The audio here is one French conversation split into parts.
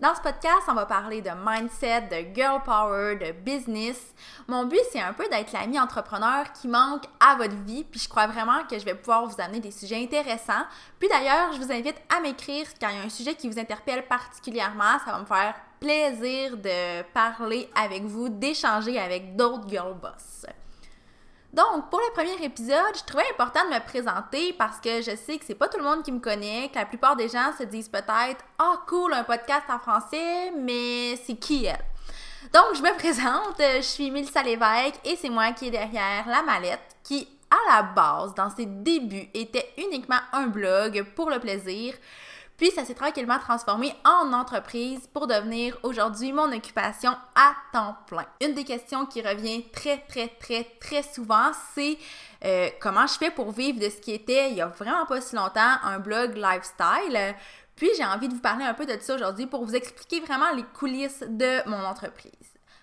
Dans ce podcast, on va parler de mindset, de girl power, de business. Mon but, c'est un peu d'être l'ami entrepreneur qui manque à votre vie, puis je crois vraiment que je vais pouvoir vous amener des sujets intéressants. Puis d'ailleurs, je vous invite à m'écrire quand il y a un sujet qui vous interpelle particulièrement. Ça va me faire plaisir de parler avec vous, d'échanger avec d'autres girl boss. Donc, pour le premier épisode, je trouvais important de me présenter parce que je sais que c'est pas tout le monde qui me connaît, que la plupart des gens se disent peut-être Ah, cool, un podcast en français, mais c'est qui elle Donc, je me présente, je suis Mélissa Lévesque et c'est moi qui est derrière La Mallette qui, à la base, dans ses débuts, était uniquement un blog pour le plaisir. Puis ça s'est tranquillement transformé en entreprise pour devenir aujourd'hui mon occupation à temps plein. Une des questions qui revient très très très très souvent, c'est euh, comment je fais pour vivre de ce qui était il y a vraiment pas si longtemps un blog lifestyle? Puis j'ai envie de vous parler un peu de ça aujourd'hui pour vous expliquer vraiment les coulisses de mon entreprise.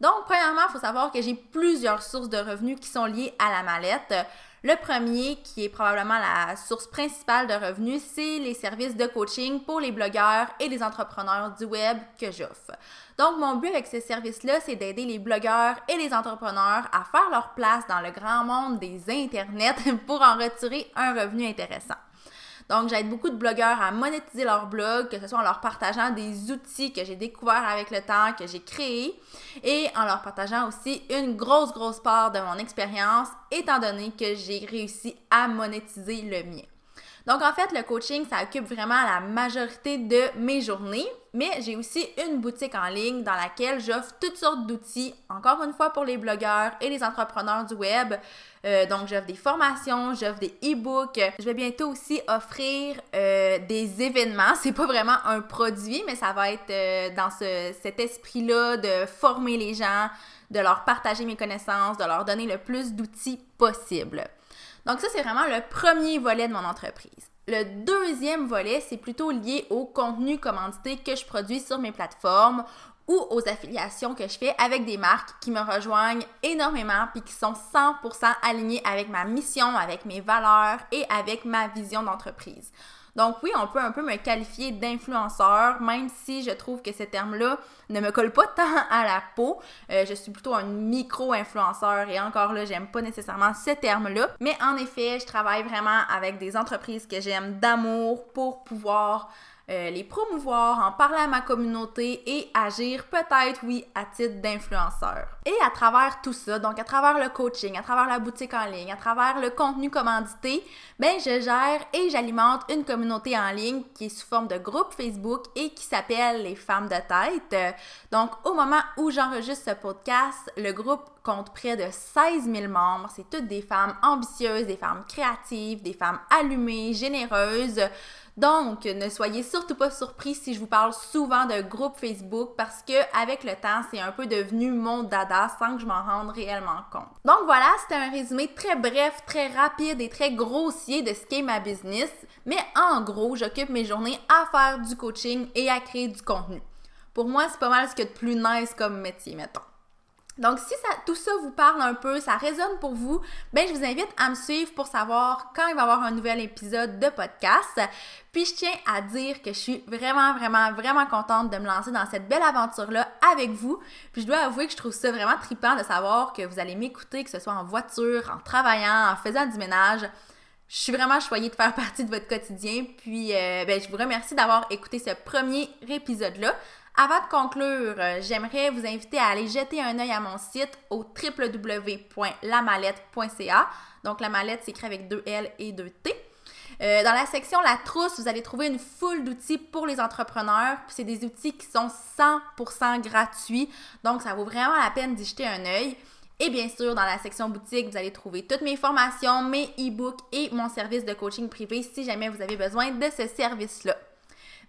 Donc, premièrement, il faut savoir que j'ai plusieurs sources de revenus qui sont liées à la mallette. Le premier, qui est probablement la source principale de revenus, c'est les services de coaching pour les blogueurs et les entrepreneurs du web que j'offre. Donc, mon but avec ces services-là, c'est d'aider les blogueurs et les entrepreneurs à faire leur place dans le grand monde des internets pour en retirer un revenu intéressant. Donc, j'aide beaucoup de blogueurs à monétiser leur blog, que ce soit en leur partageant des outils que j'ai découverts avec le temps, que j'ai créés, et en leur partageant aussi une grosse, grosse part de mon expérience, étant donné que j'ai réussi à monétiser le mien. Donc, en fait, le coaching, ça occupe vraiment la majorité de mes journées, mais j'ai aussi une boutique en ligne dans laquelle j'offre toutes sortes d'outils, encore une fois pour les blogueurs et les entrepreneurs du web. Euh, donc, j'offre des formations, j'offre des e-books. Je vais bientôt aussi offrir euh, des événements. C'est pas vraiment un produit, mais ça va être euh, dans cet esprit-là de former les gens, de leur partager mes connaissances, de leur donner le plus d'outils possible. Donc ça, c'est vraiment le premier volet de mon entreprise. Le deuxième volet, c'est plutôt lié au contenu commandité que je produis sur mes plateformes ou aux affiliations que je fais avec des marques qui me rejoignent énormément puis qui sont 100% alignées avec ma mission, avec mes valeurs et avec ma vision d'entreprise. Donc oui, on peut un peu me qualifier d'influenceur, même si je trouve que ce terme-là ne me colle pas tant à la peau. Euh, je suis plutôt un micro-influenceur et encore là, j'aime pas nécessairement ce terme-là. Mais en effet, je travaille vraiment avec des entreprises que j'aime d'amour pour pouvoir euh, les promouvoir, en parler à ma communauté et agir peut-être, oui, à titre d'influenceur. Et à travers tout ça, donc à travers le coaching, à travers la boutique en ligne, à travers le contenu commandité, ben je gère et j'alimente une communauté en ligne qui est sous forme de groupe Facebook et qui s'appelle les femmes de tête. Donc au moment où j'enregistre ce podcast, le groupe compte près de 16 000 membres. C'est toutes des femmes ambitieuses, des femmes créatives, des femmes allumées, généreuses. Donc, ne soyez surtout pas surpris si je vous parle souvent de groupe Facebook parce que avec le temps, c'est un peu devenu mon dada sans que je m'en rende réellement compte. Donc voilà, c'était un résumé très bref, très rapide et très grossier de ce qu'est ma business, mais en gros, j'occupe mes journées à faire du coaching et à créer du contenu. Pour moi, c'est pas mal ce a de plus nice comme métier, mettons. Donc, si tout ça vous parle un peu, ça résonne pour vous, ben je vous invite à me suivre pour savoir quand il va y avoir un nouvel épisode de podcast. Puis, je tiens à dire que je suis vraiment, vraiment, vraiment contente de me lancer dans cette belle aventure-là avec vous. Puis, je dois avouer que je trouve ça vraiment trippant de savoir que vous allez m'écouter, que ce soit en voiture, en travaillant, en faisant du ménage. Je suis vraiment choyée de faire partie de votre quotidien. Puis, euh, ben, je vous remercie d'avoir écouté ce premier épisode-là. Avant de conclure, euh, j'aimerais vous inviter à aller jeter un œil à mon site au www.lamallette.ca. Donc, la mallette s'écrit avec deux L et deux T. Euh, dans la section La trousse, vous allez trouver une foule d'outils pour les entrepreneurs. c'est des outils qui sont 100% gratuits. Donc, ça vaut vraiment la peine d'y jeter un œil. Et bien sûr, dans la section boutique, vous allez trouver toutes mes formations, mes e-books et mon service de coaching privé si jamais vous avez besoin de ce service-là.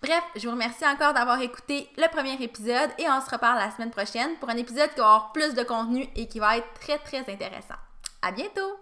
Bref, je vous remercie encore d'avoir écouté le premier épisode et on se reparle la semaine prochaine pour un épisode qui va avoir plus de contenu et qui va être très très intéressant. À bientôt!